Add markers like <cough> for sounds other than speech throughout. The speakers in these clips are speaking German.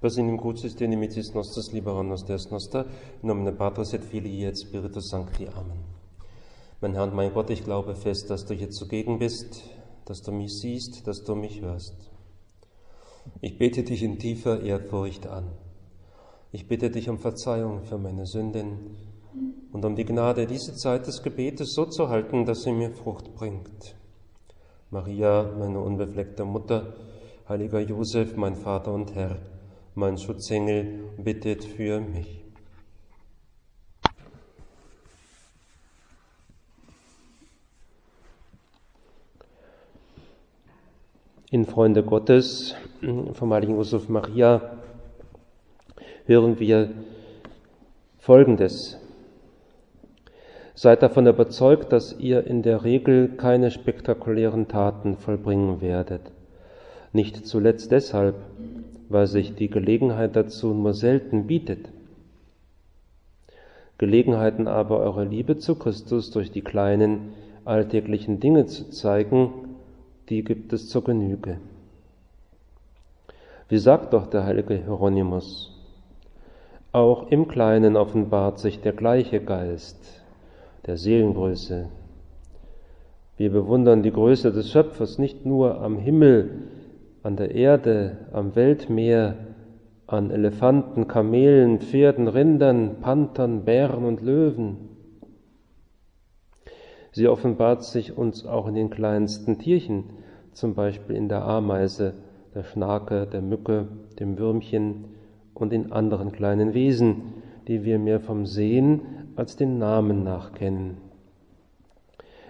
Pasin crucis de nimicis nostris liberanos Deus noster, in nomine Patris et Filii et Spiritus Sancti. Amen. Mein Herr und mein Gott, ich glaube fest, dass du hier zugegen bist, dass du mich siehst, dass du mich hörst. Ich bete dich in tiefer Ehrfurcht an. Ich bitte dich um Verzeihung für meine Sünden und um die Gnade, diese Zeit des Gebetes so zu halten, dass sie mir Frucht bringt. Maria, meine unbefleckte Mutter, heiliger Josef, mein Vater und Herr, mein Schutzengel, bittet für mich. In Freunde Gottes vom heiligen Josef Maria hören wir Folgendes. Seid davon überzeugt, dass ihr in der Regel keine spektakulären Taten vollbringen werdet. Nicht zuletzt deshalb, weil sich die Gelegenheit dazu nur selten bietet. Gelegenheiten aber, eure Liebe zu Christus durch die kleinen alltäglichen Dinge zu zeigen, die gibt es zur Genüge. Wie sagt doch der heilige Hieronymus, auch im Kleinen offenbart sich der gleiche Geist der Seelengröße. Wir bewundern die Größe des Schöpfers nicht nur am Himmel, an der Erde, am Weltmeer, an Elefanten, Kamelen, Pferden, Rindern, Panthern, Bären und Löwen. Sie offenbart sich uns auch in den kleinsten Tierchen, zum Beispiel in der Ameise, der Schnake, der Mücke, dem Würmchen und in anderen kleinen Wesen, die wir mehr vom Sehen als den Namen nach kennen.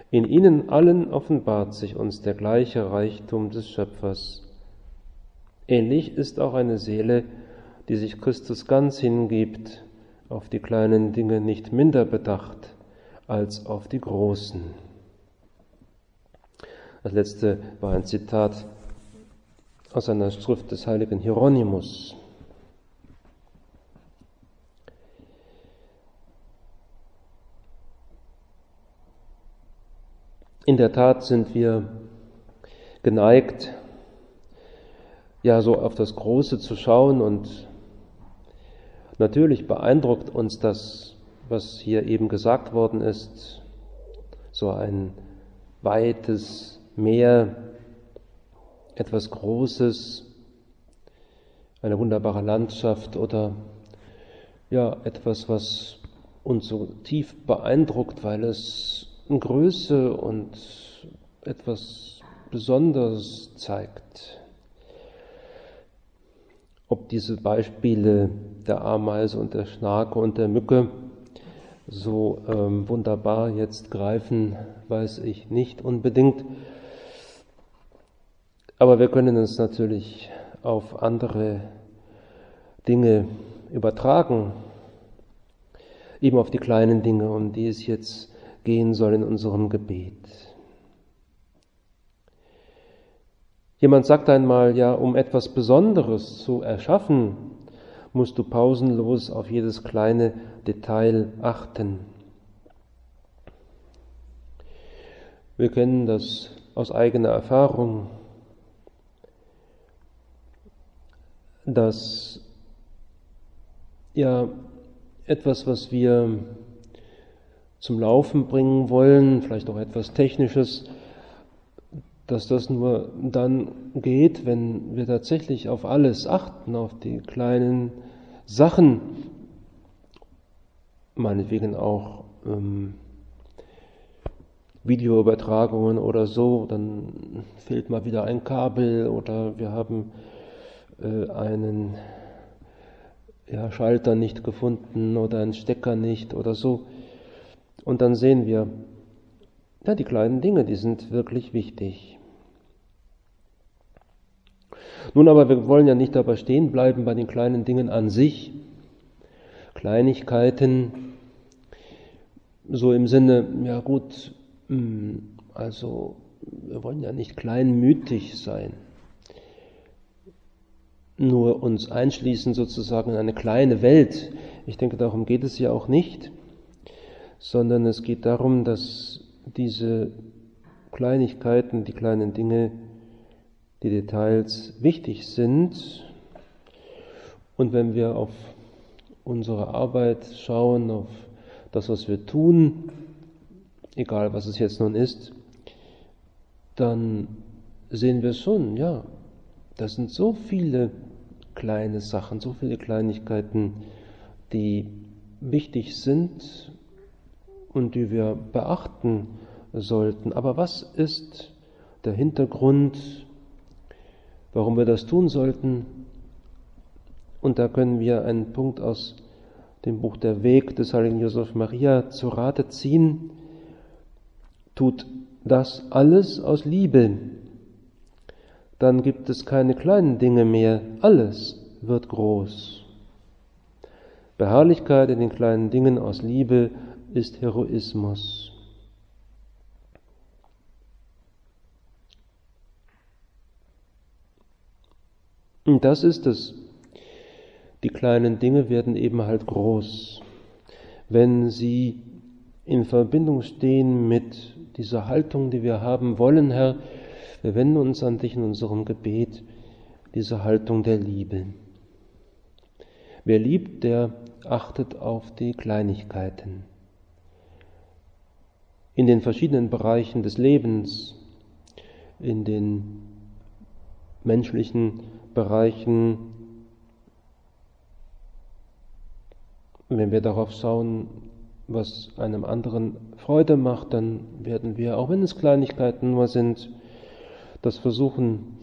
In ihnen allen offenbart sich uns der gleiche Reichtum des Schöpfers. Ähnlich ist auch eine Seele, die sich Christus ganz hingibt, auf die kleinen Dinge nicht minder bedacht als auf die großen. Das letzte war ein Zitat aus einer Schrift des heiligen Hieronymus. In der Tat sind wir geneigt, ja so auf das Große zu schauen und natürlich beeindruckt uns das, was hier eben gesagt worden ist, so ein weites Meer, etwas Großes, eine wunderbare Landschaft oder ja etwas, was uns so tief beeindruckt, weil es Größe und etwas Besonderes zeigt. Ob diese Beispiele der Ameise und der Schnake und der Mücke so ähm, wunderbar jetzt greifen, weiß ich nicht unbedingt. Aber wir können es natürlich auf andere Dinge übertragen, eben auf die kleinen Dinge, um die es jetzt gehen soll in unserem Gebet. Jemand sagt einmal, ja, um etwas Besonderes zu erschaffen, musst du pausenlos auf jedes kleine Detail achten. Wir kennen das aus eigener Erfahrung, dass ja etwas, was wir zum Laufen bringen wollen, vielleicht auch etwas Technisches, dass das nur dann geht, wenn wir tatsächlich auf alles achten, auf die kleinen Sachen, meinetwegen auch ähm, Videoübertragungen oder so, dann fehlt mal wieder ein Kabel oder wir haben äh, einen ja, Schalter nicht gefunden oder einen Stecker nicht oder so. Und dann sehen wir, ja, die kleinen Dinge, die sind wirklich wichtig. Nun aber, wir wollen ja nicht dabei stehen bleiben bei den kleinen Dingen an sich. Kleinigkeiten, so im Sinne, ja gut, hm, also wir wollen ja nicht kleinmütig sein, nur uns einschließen sozusagen in eine kleine Welt. Ich denke, darum geht es ja auch nicht sondern es geht darum, dass diese Kleinigkeiten, die kleinen Dinge, die Details wichtig sind Und wenn wir auf unsere Arbeit schauen, auf das, was wir tun, egal was es jetzt nun ist, dann sehen wir schon, ja, das sind so viele kleine Sachen, so viele Kleinigkeiten, die wichtig sind und die wir beachten sollten. Aber was ist der Hintergrund, warum wir das tun sollten? Und da können wir einen Punkt aus dem Buch Der Weg des heiligen Josef Maria zu Rate ziehen. Tut das alles aus Liebe. Dann gibt es keine kleinen Dinge mehr. Alles wird groß. Beharrlichkeit in den kleinen Dingen aus Liebe ist Heroismus. Und das ist es. Die kleinen Dinge werden eben halt groß, wenn sie in Verbindung stehen mit dieser Haltung, die wir haben wollen, Herr. Wir wenden uns an dich in unserem Gebet, diese Haltung der Liebe. Wer liebt, der achtet auf die Kleinigkeiten. In den verschiedenen Bereichen des Lebens, in den menschlichen Bereichen, wenn wir darauf schauen, was einem anderen Freude macht, dann werden wir, auch wenn es Kleinigkeiten nur sind, das versuchen,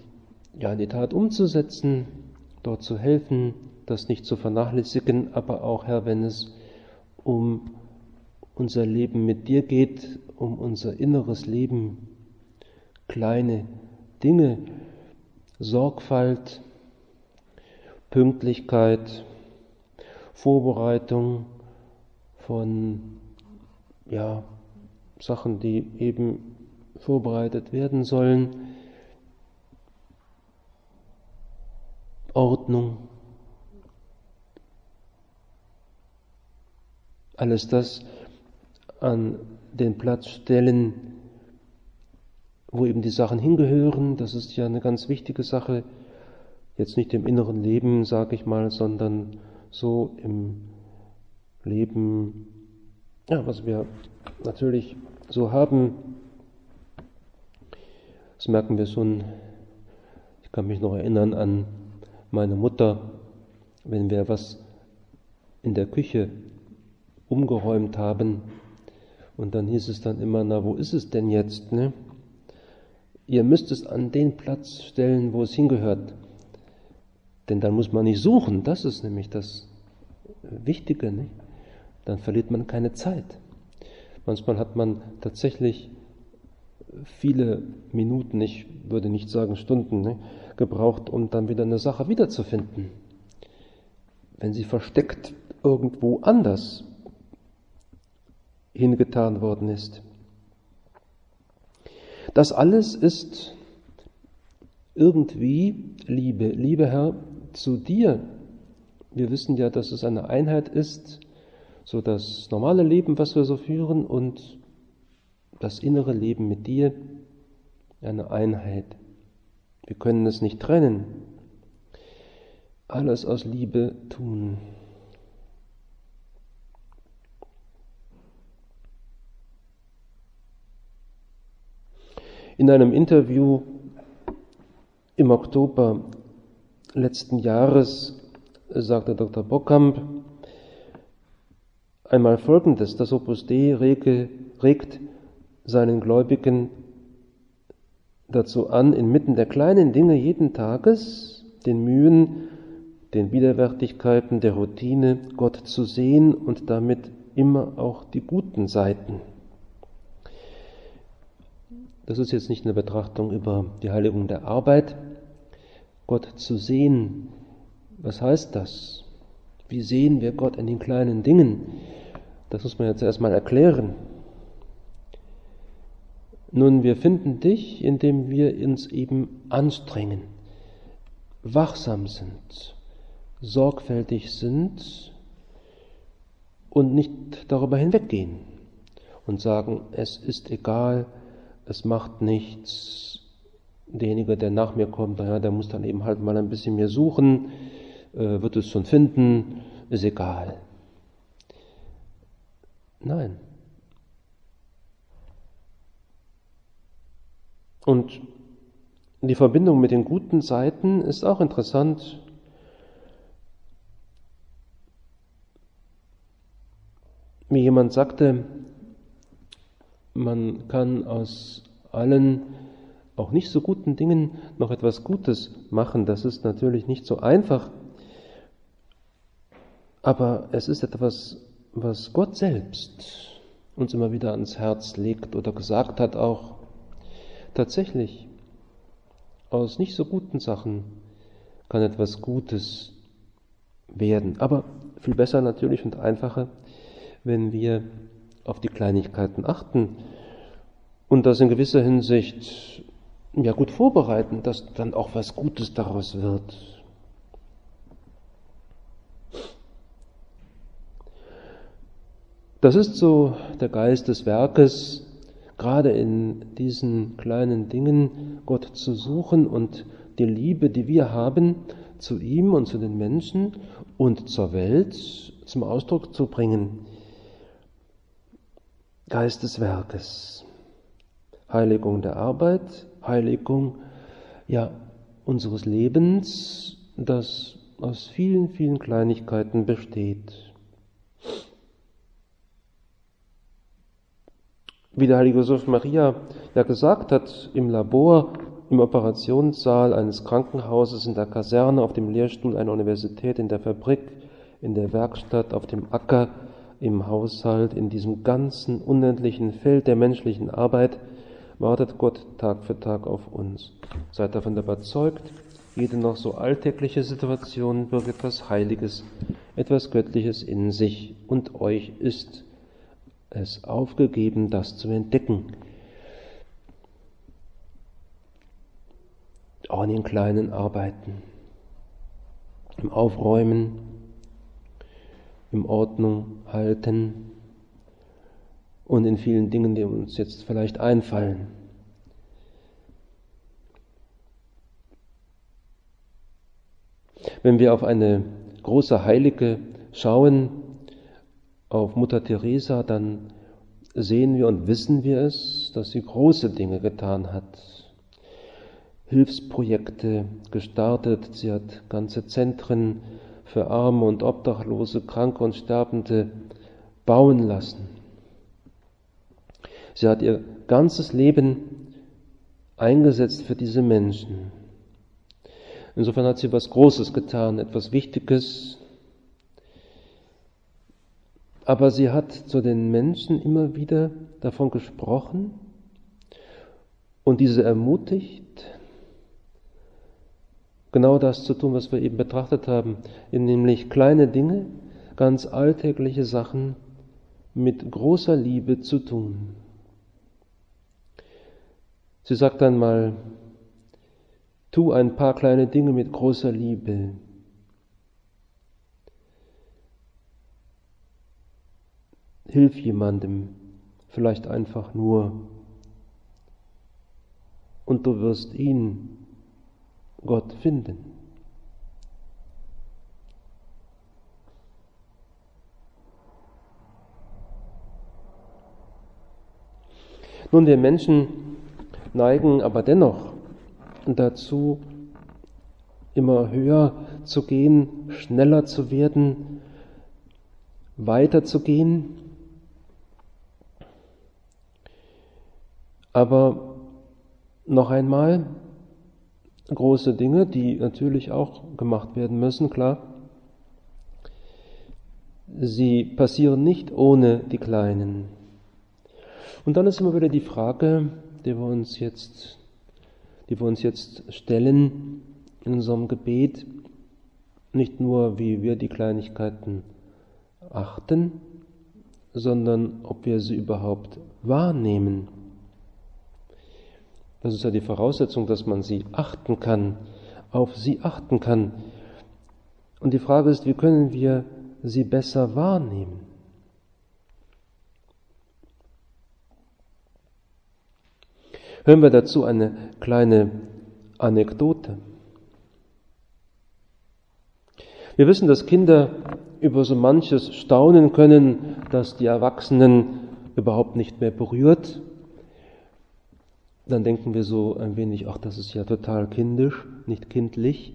ja, in die Tat umzusetzen, dort zu helfen, das nicht zu vernachlässigen, aber auch, Herr, wenn es um unser Leben mit dir geht, um unser inneres Leben, kleine Dinge, Sorgfalt, Pünktlichkeit, Vorbereitung von ja, Sachen, die eben vorbereitet werden sollen, Ordnung, alles das an den Platz stellen, wo eben die Sachen hingehören. Das ist ja eine ganz wichtige Sache. Jetzt nicht im inneren Leben, sage ich mal, sondern so im Leben, ja, was wir natürlich so haben. Das merken wir schon. Ich kann mich noch erinnern an meine Mutter, wenn wir was in der Küche umgeräumt haben. Und dann hieß es dann immer, na, wo ist es denn jetzt? Ne? Ihr müsst es an den Platz stellen, wo es hingehört. Denn dann muss man nicht suchen. Das ist nämlich das Wichtige. Nicht? Dann verliert man keine Zeit. Manchmal hat man tatsächlich viele Minuten, ich würde nicht sagen Stunden, ne, gebraucht, um dann wieder eine Sache wiederzufinden. Wenn sie versteckt irgendwo anders hingetan worden ist. Das alles ist irgendwie Liebe. Liebe Herr, zu dir. Wir wissen ja, dass es eine Einheit ist, so das normale Leben, was wir so führen, und das innere Leben mit dir, eine Einheit. Wir können es nicht trennen. Alles aus Liebe tun. In einem Interview im Oktober letzten Jahres sagte Dr. Bockamp einmal Folgendes, das Opus Dei regt seinen Gläubigen dazu an, inmitten der kleinen Dinge jeden Tages, den Mühen, den Widerwärtigkeiten der Routine, Gott zu sehen und damit immer auch die guten Seiten. Das ist jetzt nicht eine Betrachtung über die Heiligung der Arbeit. Gott zu sehen, was heißt das? Wie sehen wir Gott in den kleinen Dingen? Das muss man jetzt erstmal erklären. Nun, wir finden dich, indem wir uns eben anstrengen, wachsam sind, sorgfältig sind und nicht darüber hinweggehen und sagen, es ist egal, es macht nichts. Derjenige, der nach mir kommt, naja, der muss dann eben halt mal ein bisschen mehr suchen. äh, wird es schon finden, ist egal. Nein. Und die Verbindung mit den guten Seiten ist auch interessant. Wie jemand sagte, man kann aus allen auch nicht so guten Dingen noch etwas Gutes machen. Das ist natürlich nicht so einfach, aber es ist etwas, was Gott selbst uns immer wieder ans Herz legt oder gesagt hat auch. Tatsächlich, aus nicht so guten Sachen kann etwas Gutes werden. Aber viel besser natürlich und einfacher, wenn wir auf die Kleinigkeiten achten und das in gewisser Hinsicht ja gut vorbereiten, dass dann auch was Gutes daraus wird. Das ist so der Geist des Werkes, gerade in diesen kleinen Dingen Gott zu suchen und die Liebe, die wir haben, zu ihm und zu den Menschen und zur Welt zum Ausdruck zu bringen. Geist des Werkes. Heiligung der Arbeit, Heiligung ja, unseres Lebens, das aus vielen, vielen Kleinigkeiten besteht. Wie der heilige Josef Maria ja gesagt hat, im Labor, im Operationssaal eines Krankenhauses, in der Kaserne, auf dem Lehrstuhl einer Universität, in der Fabrik, in der Werkstatt, auf dem Acker, im Haushalt, in diesem ganzen unendlichen Feld der menschlichen Arbeit, wartet Gott Tag für Tag auf uns. Seid davon überzeugt, jede noch so alltägliche Situation birgt etwas Heiliges, etwas Göttliches in sich und euch ist es aufgegeben, das zu entdecken. Auch in den kleinen Arbeiten, im Aufräumen, im Ordnung halten, und in vielen Dingen, die uns jetzt vielleicht einfallen. Wenn wir auf eine große Heilige schauen, auf Mutter Teresa, dann sehen wir und wissen wir es, dass sie große Dinge getan hat. Hilfsprojekte gestartet, sie hat ganze Zentren für Arme und Obdachlose, Kranke und Sterbende bauen lassen. Sie hat ihr ganzes Leben eingesetzt für diese Menschen. Insofern hat sie was Großes getan, etwas Wichtiges. Aber sie hat zu den Menschen immer wieder davon gesprochen und diese ermutigt, genau das zu tun, was wir eben betrachtet haben, nämlich kleine Dinge, ganz alltägliche Sachen mit großer Liebe zu tun. Sie sagt einmal, tu ein paar kleine Dinge mit großer Liebe. Hilf jemandem, vielleicht einfach nur, und du wirst ihn, Gott, finden. Nun, wir Menschen neigen aber dennoch dazu, immer höher zu gehen, schneller zu werden, weiter zu gehen. Aber noch einmal, große Dinge, die natürlich auch gemacht werden müssen, klar, sie passieren nicht ohne die kleinen. Und dann ist immer wieder die Frage, die wir uns jetzt, die wir uns jetzt stellen in unserem Gebet, nicht nur, wie wir die Kleinigkeiten achten, sondern ob wir sie überhaupt wahrnehmen. Das ist ja die Voraussetzung, dass man sie achten kann, auf sie achten kann. Und die Frage ist, wie können wir sie besser wahrnehmen? Hören wir dazu eine kleine Anekdote. Wir wissen, dass Kinder über so manches staunen können, das die Erwachsenen überhaupt nicht mehr berührt. Dann denken wir so ein wenig, ach, das ist ja total kindisch, nicht kindlich.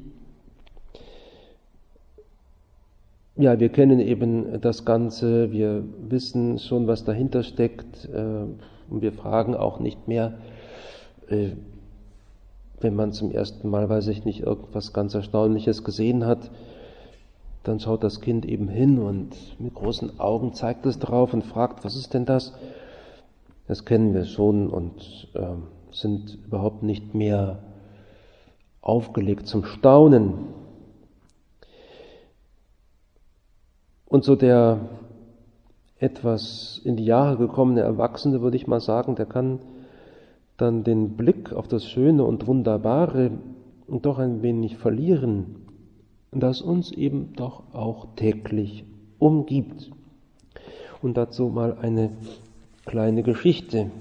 Ja, wir kennen eben das Ganze, wir wissen schon, was dahinter steckt äh, und wir fragen auch nicht mehr, äh, wenn man zum ersten Mal, weiß ich nicht, irgendwas ganz Erstaunliches gesehen hat, dann schaut das Kind eben hin und mit großen Augen zeigt es drauf und fragt, was ist denn das? Das kennen wir schon und äh, sind überhaupt nicht mehr aufgelegt zum Staunen. Und so der etwas in die Jahre gekommene Erwachsene, würde ich mal sagen, der kann dann den Blick auf das Schöne und Wunderbare doch ein wenig verlieren das uns eben doch auch täglich umgibt. Und dazu mal eine kleine Geschichte.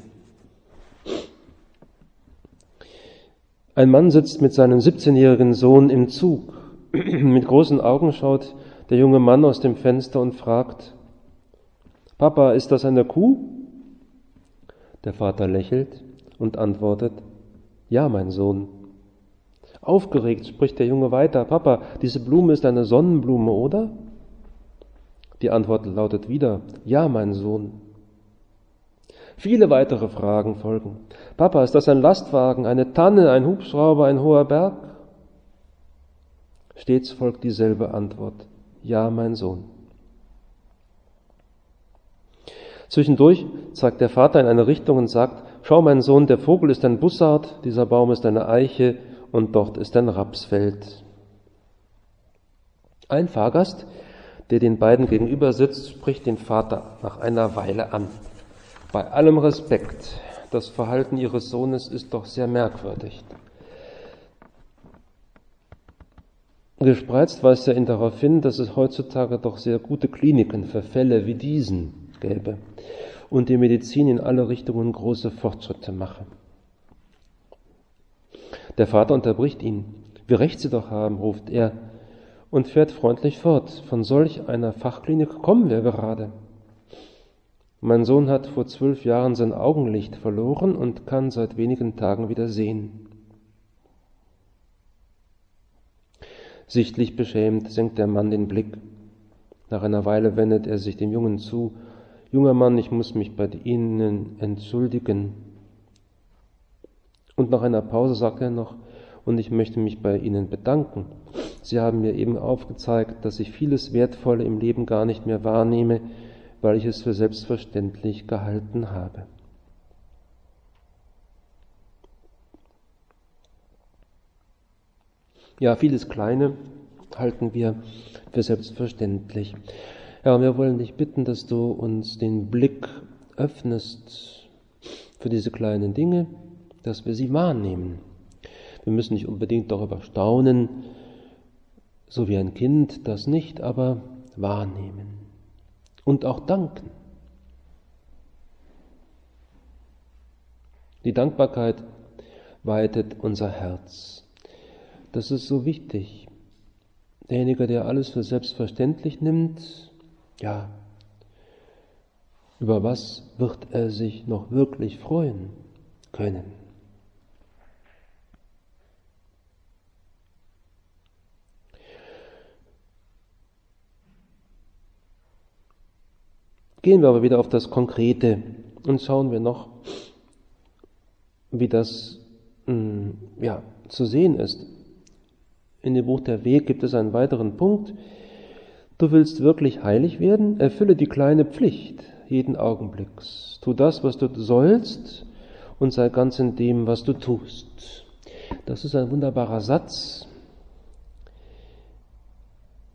Ein Mann sitzt mit seinem 17-jährigen Sohn im Zug. <clears throat> mit großen Augen schaut der junge Mann aus dem Fenster und fragt, Papa, ist das eine Kuh? Der Vater lächelt und antwortet, Ja, mein Sohn. Aufgeregt spricht der Junge weiter, Papa, diese Blume ist eine Sonnenblume, oder? Die Antwort lautet wieder, ja, mein Sohn. Viele weitere Fragen folgen. Papa, ist das ein Lastwagen, eine Tanne, ein Hubschrauber, ein hoher Berg? Stets folgt dieselbe Antwort. Ja, mein Sohn. Zwischendurch zeigt der Vater in eine Richtung und sagt, schau mein Sohn, der Vogel ist ein Bussard, dieser Baum ist eine Eiche, und dort ist ein Rapsfeld. Ein Fahrgast, der den beiden gegenüber sitzt, spricht den Vater nach einer Weile an. Bei allem Respekt, das Verhalten ihres Sohnes ist doch sehr merkwürdig. Gespreizt weist er ihn darauf hin, dass es heutzutage doch sehr gute Kliniken für Fälle wie diesen gäbe und die Medizin in alle Richtungen große Fortschritte mache. Der Vater unterbricht ihn. Wie recht Sie doch haben, ruft er und fährt freundlich fort. Von solch einer Fachklinik kommen wir gerade. Mein Sohn hat vor zwölf Jahren sein Augenlicht verloren und kann seit wenigen Tagen wieder sehen. Sichtlich beschämt senkt der Mann den Blick. Nach einer Weile wendet er sich dem Jungen zu. Junger Mann, ich muss mich bei Ihnen entschuldigen. Und nach einer Pause sagt er noch, und ich möchte mich bei Ihnen bedanken. Sie haben mir eben aufgezeigt, dass ich vieles Wertvolle im Leben gar nicht mehr wahrnehme, weil ich es für selbstverständlich gehalten habe. Ja, vieles Kleine halten wir für selbstverständlich. Ja, und wir wollen dich bitten, dass du uns den Blick öffnest für diese kleinen Dinge, dass wir sie wahrnehmen. Wir müssen nicht unbedingt darüber staunen, so wie ein Kind das nicht, aber wahrnehmen und auch danken. Die Dankbarkeit weitet unser Herz. Das ist so wichtig. Derjenige, der alles für selbstverständlich nimmt, ja, über was wird er sich noch wirklich freuen können? Gehen wir aber wieder auf das Konkrete und schauen wir noch, wie das mm, ja, zu sehen ist. In dem Buch Der Weg gibt es einen weiteren Punkt. Du willst wirklich heilig werden? Erfülle die kleine Pflicht jeden Augenblicks. Tu das, was du sollst und sei ganz in dem, was du tust. Das ist ein wunderbarer Satz.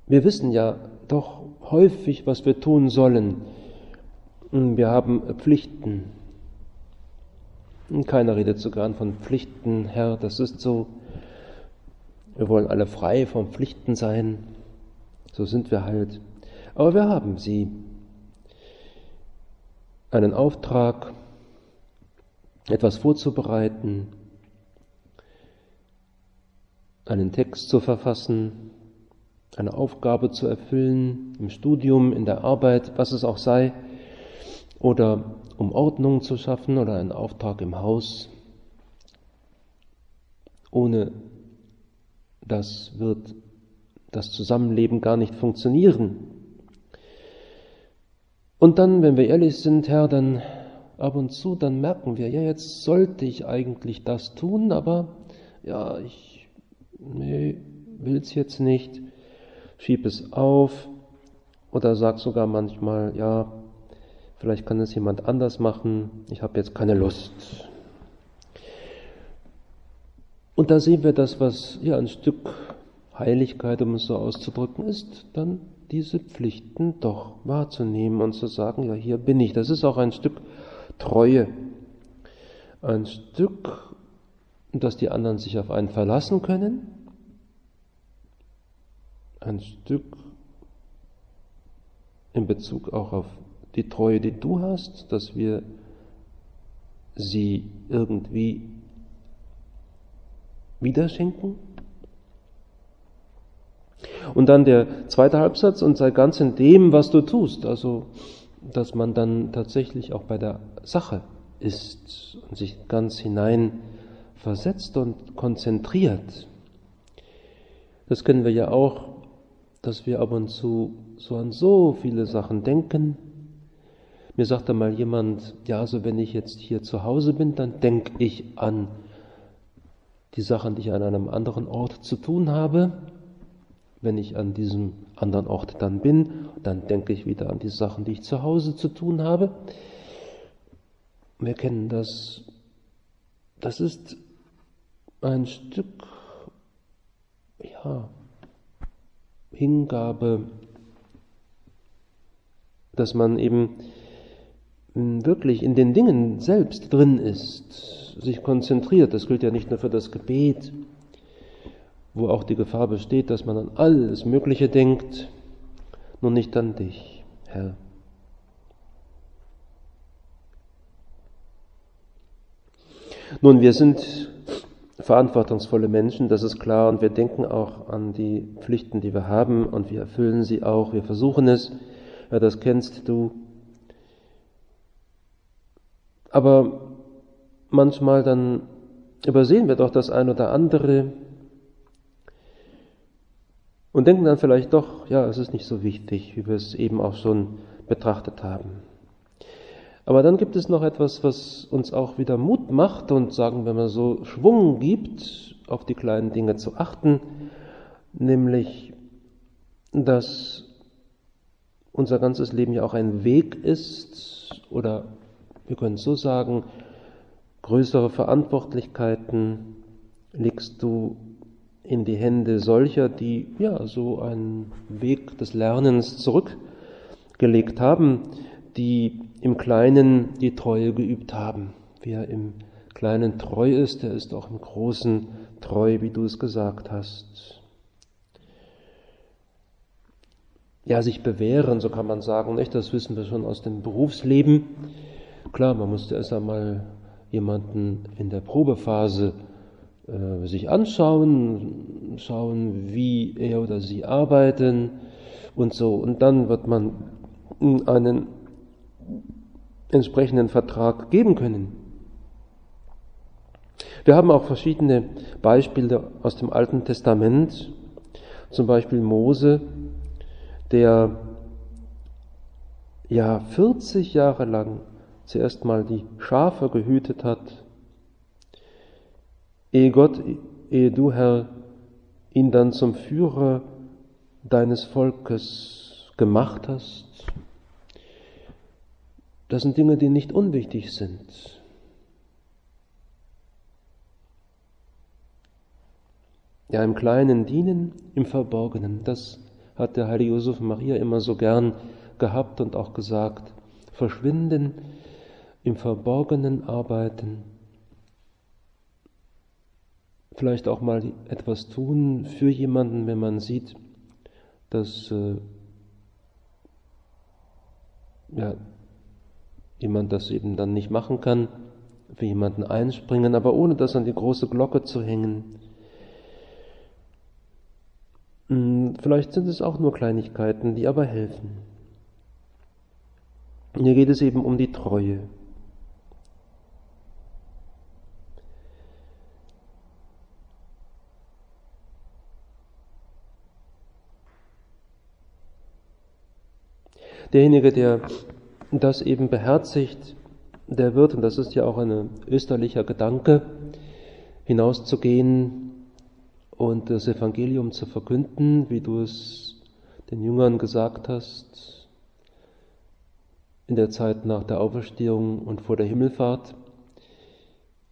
Wir wissen ja doch häufig, was wir tun sollen. Wir haben Pflichten. Keiner redet so gern von Pflichten, Herr, das ist so. Wir wollen alle frei von Pflichten sein. So sind wir halt. Aber wir haben sie. Einen Auftrag, etwas vorzubereiten, einen Text zu verfassen, eine Aufgabe zu erfüllen, im Studium, in der Arbeit, was es auch sei, oder um Ordnung zu schaffen oder einen Auftrag im Haus. Ohne das wird das Zusammenleben gar nicht funktionieren. Und dann, wenn wir ehrlich sind, Herr, dann ab und zu, dann merken wir, ja, jetzt sollte ich eigentlich das tun, aber ja, ich nee, will es jetzt nicht, schieb es auf oder sag sogar manchmal, ja, vielleicht kann es jemand anders machen, ich habe jetzt keine Lust. Und da sehen wir das, was ja ein Stück Heiligkeit, um es so auszudrücken, ist, dann diese Pflichten doch wahrzunehmen und zu sagen, ja, hier bin ich. Das ist auch ein Stück Treue. Ein Stück, dass die anderen sich auf einen verlassen können. Ein Stück in Bezug auch auf die Treue, die du hast, dass wir sie irgendwie wiederschenken. Und dann der zweite Halbsatz, und sei ganz in dem, was du tust. Also, dass man dann tatsächlich auch bei der Sache ist und sich ganz hinein versetzt und konzentriert. Das kennen wir ja auch, dass wir ab und zu so an so viele Sachen denken. Mir sagte mal jemand, ja, also wenn ich jetzt hier zu Hause bin, dann denke ich an die Sachen, die ich an einem anderen Ort zu tun habe wenn ich an diesem anderen Ort dann bin, dann denke ich wieder an die Sachen, die ich zu Hause zu tun habe. Wir kennen das. Das ist ein Stück, ja, Hingabe, dass man eben wirklich in den Dingen selbst drin ist, sich konzentriert. Das gilt ja nicht nur für das Gebet, wo auch die Gefahr besteht, dass man an alles Mögliche denkt, nur nicht an dich, Herr. Nun, wir sind verantwortungsvolle Menschen, das ist klar, und wir denken auch an die Pflichten, die wir haben, und wir erfüllen sie auch, wir versuchen es, ja, das kennst du. Aber manchmal dann übersehen wir doch das ein oder andere, und denken dann vielleicht doch, ja, es ist nicht so wichtig, wie wir es eben auch schon betrachtet haben. Aber dann gibt es noch etwas, was uns auch wieder Mut macht und sagen wenn man so Schwung gibt, auf die kleinen Dinge zu achten, nämlich, dass unser ganzes Leben ja auch ein Weg ist oder wir können so sagen, größere Verantwortlichkeiten legst du in die Hände solcher, die ja so einen Weg des Lernens zurückgelegt haben, die im Kleinen die Treue geübt haben. Wer im Kleinen treu ist, der ist auch im Großen treu, wie du es gesagt hast. Ja, sich bewähren, so kann man sagen, nicht? Das wissen wir schon aus dem Berufsleben. Klar, man musste erst einmal jemanden in der Probephase äh, sich anschauen, schauen, wie er oder sie arbeiten und so. Und dann wird man einen entsprechenden Vertrag geben können. Wir haben auch verschiedene Beispiele aus dem Alten Testament, zum Beispiel Mose, der ja 40 Jahre lang zuerst mal die Schafe gehütet hat ehe Gott, ehe du, Herr, ihn dann zum Führer deines Volkes gemacht hast. Das sind Dinge, die nicht unwichtig sind. Ja, im Kleinen dienen, im Verborgenen, das hat der heilige Josef Maria immer so gern gehabt und auch gesagt. Verschwinden, im Verborgenen arbeiten, vielleicht auch mal etwas tun für jemanden, wenn man sieht, dass äh, ja, jemand das eben dann nicht machen kann, für jemanden einspringen, aber ohne das an die große Glocke zu hängen. Hm, vielleicht sind es auch nur Kleinigkeiten, die aber helfen. Hier geht es eben um die Treue. Derjenige, der das eben beherzigt, der wird, und das ist ja auch ein österlicher Gedanke, hinauszugehen und das Evangelium zu verkünden, wie du es den Jüngern gesagt hast, in der Zeit nach der Auferstehung und vor der Himmelfahrt.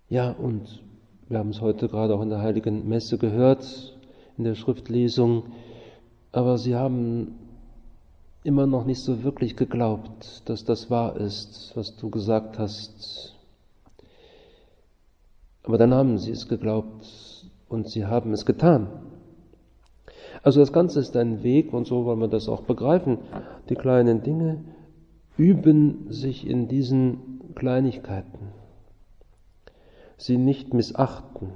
Ja, und wir haben es heute gerade auch in der heiligen Messe gehört, in der Schriftlesung, aber sie haben immer noch nicht so wirklich geglaubt, dass das wahr ist, was du gesagt hast. Aber dann haben sie es geglaubt und sie haben es getan. Also das Ganze ist ein Weg, und so wollen wir das auch begreifen. Die kleinen Dinge üben sich in diesen Kleinigkeiten. Sie nicht missachten.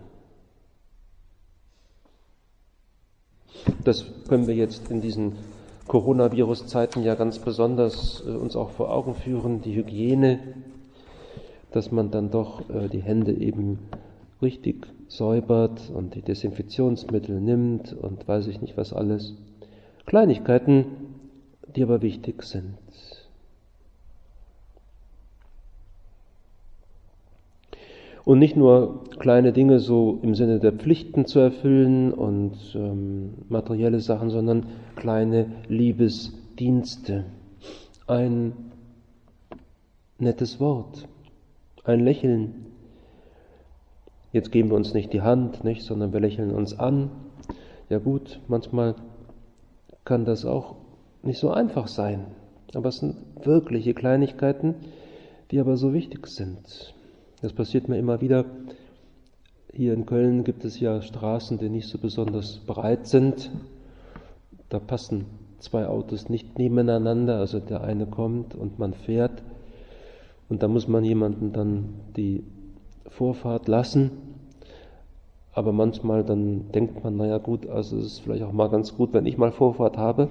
Das können wir jetzt in diesen Coronavirus-Zeiten ja ganz besonders äh, uns auch vor Augen führen, die Hygiene, dass man dann doch äh, die Hände eben richtig säubert und die Desinfektionsmittel nimmt und weiß ich nicht was alles. Kleinigkeiten, die aber wichtig sind. Und nicht nur kleine Dinge so im Sinne der Pflichten zu erfüllen und ähm, materielle Sachen, sondern kleine Liebesdienste. Ein nettes Wort, ein Lächeln. Jetzt geben wir uns nicht die Hand, nicht, sondern wir lächeln uns an. Ja gut, manchmal kann das auch nicht so einfach sein, aber es sind wirkliche Kleinigkeiten, die aber so wichtig sind. Das passiert mir immer wieder. Hier in Köln gibt es ja Straßen, die nicht so besonders breit sind. Da passen zwei Autos nicht nebeneinander, also der eine kommt und man fährt und da muss man jemanden dann die Vorfahrt lassen. Aber manchmal dann denkt man, naja gut, also es ist vielleicht auch mal ganz gut, wenn ich mal Vorfahrt habe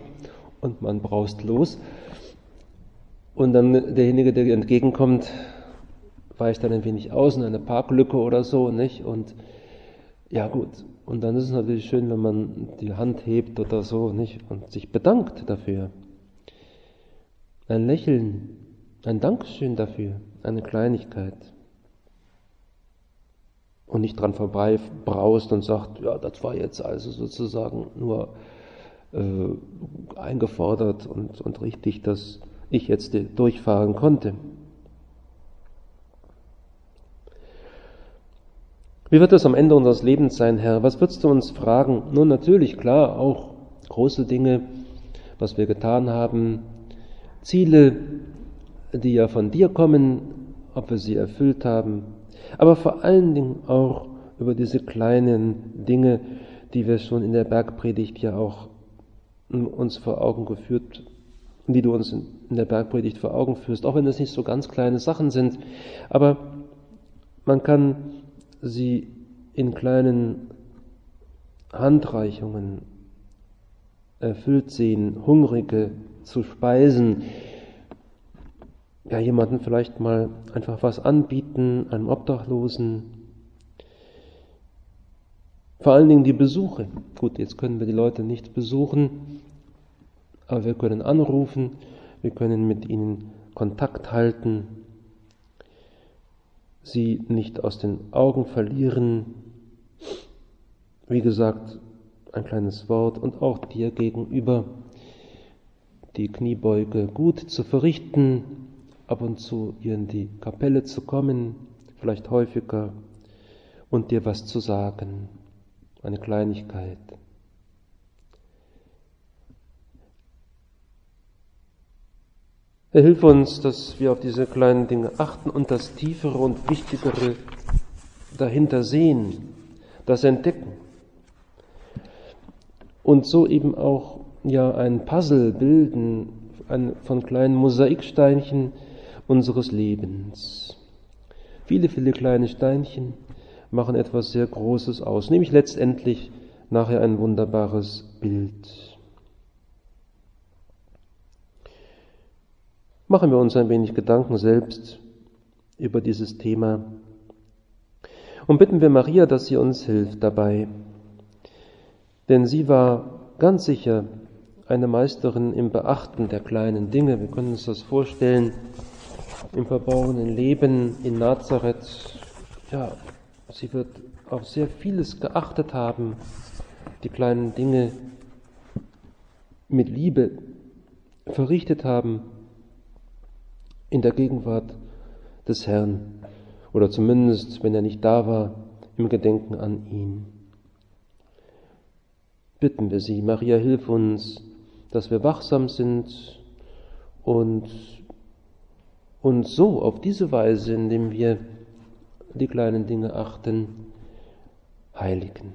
und man braust los. Und dann derjenige, der entgegenkommt, weicht dann ein wenig aus in eine Parklücke oder so, nicht? Und ja gut, und dann ist es natürlich schön, wenn man die Hand hebt oder so, nicht? Und sich bedankt dafür. Ein Lächeln, ein Dankeschön dafür, eine Kleinigkeit. Und nicht dran vorbei braust und sagt, ja, das war jetzt also sozusagen nur äh, eingefordert und, und richtig, dass ich jetzt durchfahren konnte. Wie wird es am Ende unseres Lebens sein, Herr? Was würdest du uns fragen? Nun natürlich, klar, auch große Dinge, was wir getan haben, Ziele, die ja von dir kommen, ob wir sie erfüllt haben, aber vor allen Dingen auch über diese kleinen Dinge, die wir schon in der Bergpredigt ja auch uns vor Augen geführt, die du uns in der Bergpredigt vor Augen führst, auch wenn es nicht so ganz kleine Sachen sind, aber man kann sie in kleinen Handreichungen erfüllt sehen, Hungrige zu speisen, ja, jemanden vielleicht mal einfach was anbieten, einem Obdachlosen. Vor allen Dingen die Besuche. Gut, jetzt können wir die Leute nicht besuchen, aber wir können anrufen, wir können mit ihnen Kontakt halten, sie nicht aus den Augen verlieren. Wie gesagt, ein kleines Wort und auch dir gegenüber die Kniebeuge gut zu verrichten, ab und zu hier in die Kapelle zu kommen, vielleicht häufiger, und dir was zu sagen, eine Kleinigkeit. Er hilft uns, dass wir auf diese kleinen Dinge achten und das Tiefere und Wichtigere dahinter sehen, das entdecken. Und so eben auch ja ein Puzzle bilden von kleinen Mosaiksteinchen unseres Lebens. Viele, viele kleine Steinchen machen etwas sehr Großes aus, nämlich letztendlich nachher ein wunderbares Bild. Machen wir uns ein wenig Gedanken selbst über dieses Thema und bitten wir Maria, dass sie uns hilft dabei. Denn sie war ganz sicher eine Meisterin im Beachten der kleinen Dinge. Wir können uns das vorstellen im verborgenen Leben in Nazareth. Ja, sie wird auf sehr vieles geachtet haben, die kleinen Dinge mit Liebe verrichtet haben in der Gegenwart des Herrn oder zumindest, wenn er nicht da war, im Gedenken an ihn. Bitten wir sie, Maria, hilf uns, dass wir wachsam sind und uns so auf diese Weise, indem wir die kleinen Dinge achten, heiligen.